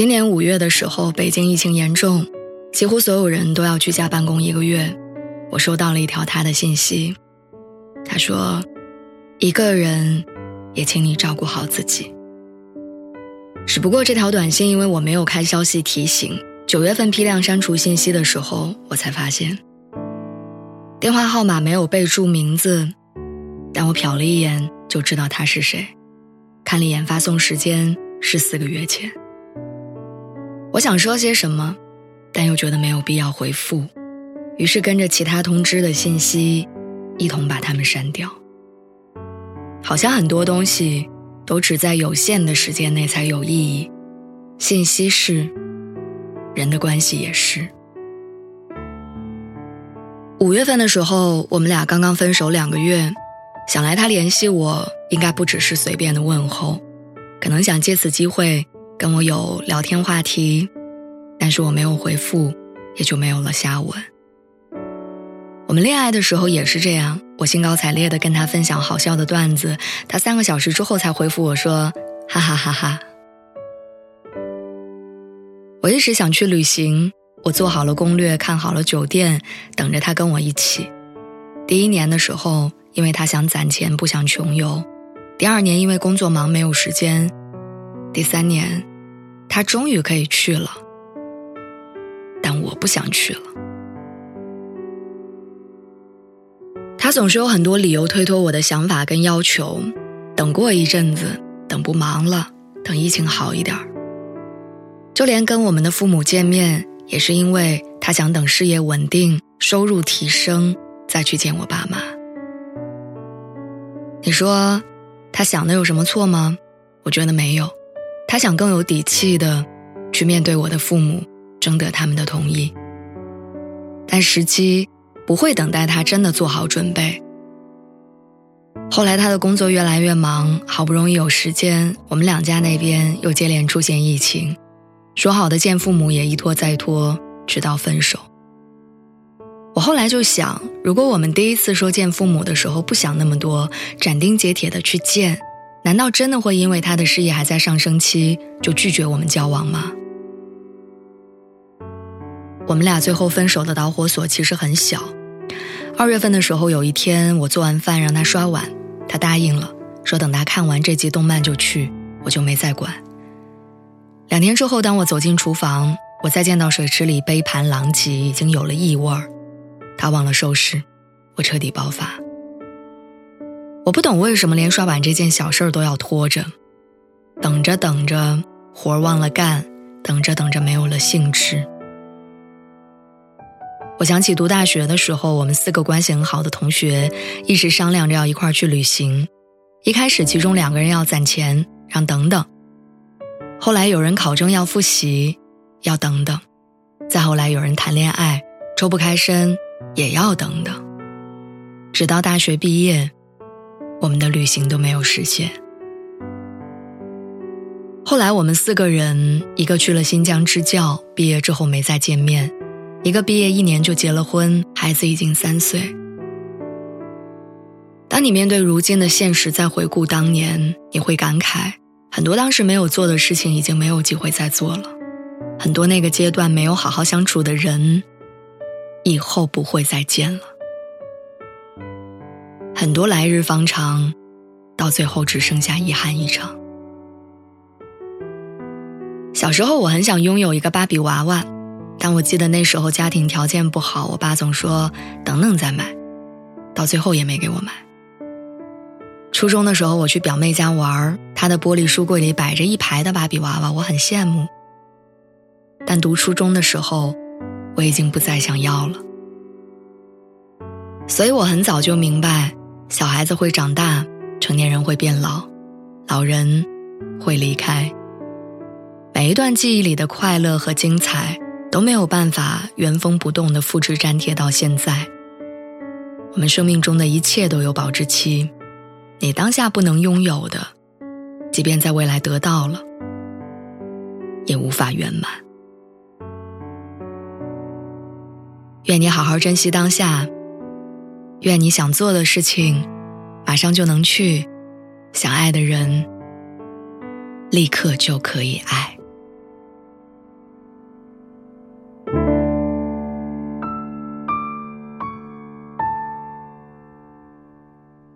今年五月的时候，北京疫情严重，几乎所有人都要居家办公一个月。我收到了一条他的信息，他说：“一个人，也请你照顾好自己。”只不过这条短信因为我没有开消息提醒，九月份批量删除信息的时候，我才发现电话号码没有备注名字，但我瞟了一眼就知道他是谁，看了一眼发送时间是四个月前。我想说些什么，但又觉得没有必要回复，于是跟着其他通知的信息，一同把它们删掉。好像很多东西都只在有限的时间内才有意义，信息是，人的关系也是。五月份的时候，我们俩刚刚分手两个月，想来他联系我，应该不只是随便的问候，可能想借此机会。跟我有聊天话题，但是我没有回复，也就没有了下文。我们恋爱的时候也是这样，我兴高采烈的跟他分享好笑的段子，他三个小时之后才回复我说哈哈哈哈。我一直想去旅行，我做好了攻略，看好了酒店，等着他跟我一起。第一年的时候，因为他想攒钱，不想穷游；第二年因为工作忙，没有时间；第三年。他终于可以去了，但我不想去了。他总是有很多理由推脱我的想法跟要求，等过一阵子，等不忙了，等疫情好一点儿就连跟我们的父母见面，也是因为他想等事业稳定、收入提升再去见我爸妈。你说，他想的有什么错吗？我觉得没有。他想更有底气的去面对我的父母，征得他们的同意。但时机不会等待他真的做好准备。后来他的工作越来越忙，好不容易有时间，我们两家那边又接连出现疫情，说好的见父母也一拖再拖，直到分手。我后来就想，如果我们第一次说见父母的时候不想那么多，斩钉截铁的去见。难道真的会因为他的事业还在上升期就拒绝我们交往吗？我们俩最后分手的导火索其实很小。二月份的时候，有一天我做完饭让他刷碗，他答应了，说等他看完这集动漫就去，我就没再管。两天之后，当我走进厨房，我再见到水池里杯盘狼藉，已经有了异味儿，他忘了收拾，我彻底爆发。我不懂为什么连刷碗这件小事儿都要拖着，等着等着活儿忘了干，等着等着没有了兴致。我想起读大学的时候，我们四个关系很好的同学一直商量着要一块儿去旅行。一开始，其中两个人要攒钱，让等等；后来有人考证要复习，要等等；再后来有人谈恋爱，抽不开身，也要等等。直到大学毕业。我们的旅行都没有实现。后来我们四个人，一个去了新疆支教，毕业之后没再见面；一个毕业一年就结了婚，孩子已经三岁。当你面对如今的现实，再回顾当年，你会感慨，很多当时没有做的事情，已经没有机会再做了；很多那个阶段没有好好相处的人，以后不会再见了。很多来日方长，到最后只剩下遗憾一场。小时候我很想拥有一个芭比娃娃，但我记得那时候家庭条件不好，我爸总说等等再买，到最后也没给我买。初中的时候我去表妹家玩，她的玻璃书柜里摆着一排的芭比娃娃，我很羡慕。但读初中的时候，我已经不再想要了，所以我很早就明白。小孩子会长大，成年人会变老，老人会离开。每一段记忆里的快乐和精彩都没有办法原封不动的复制粘贴到现在。我们生命中的一切都有保质期，你当下不能拥有的，即便在未来得到了，也无法圆满。愿你好好珍惜当下，愿你想做的事情马上就能去，想爱的人立刻就可以爱。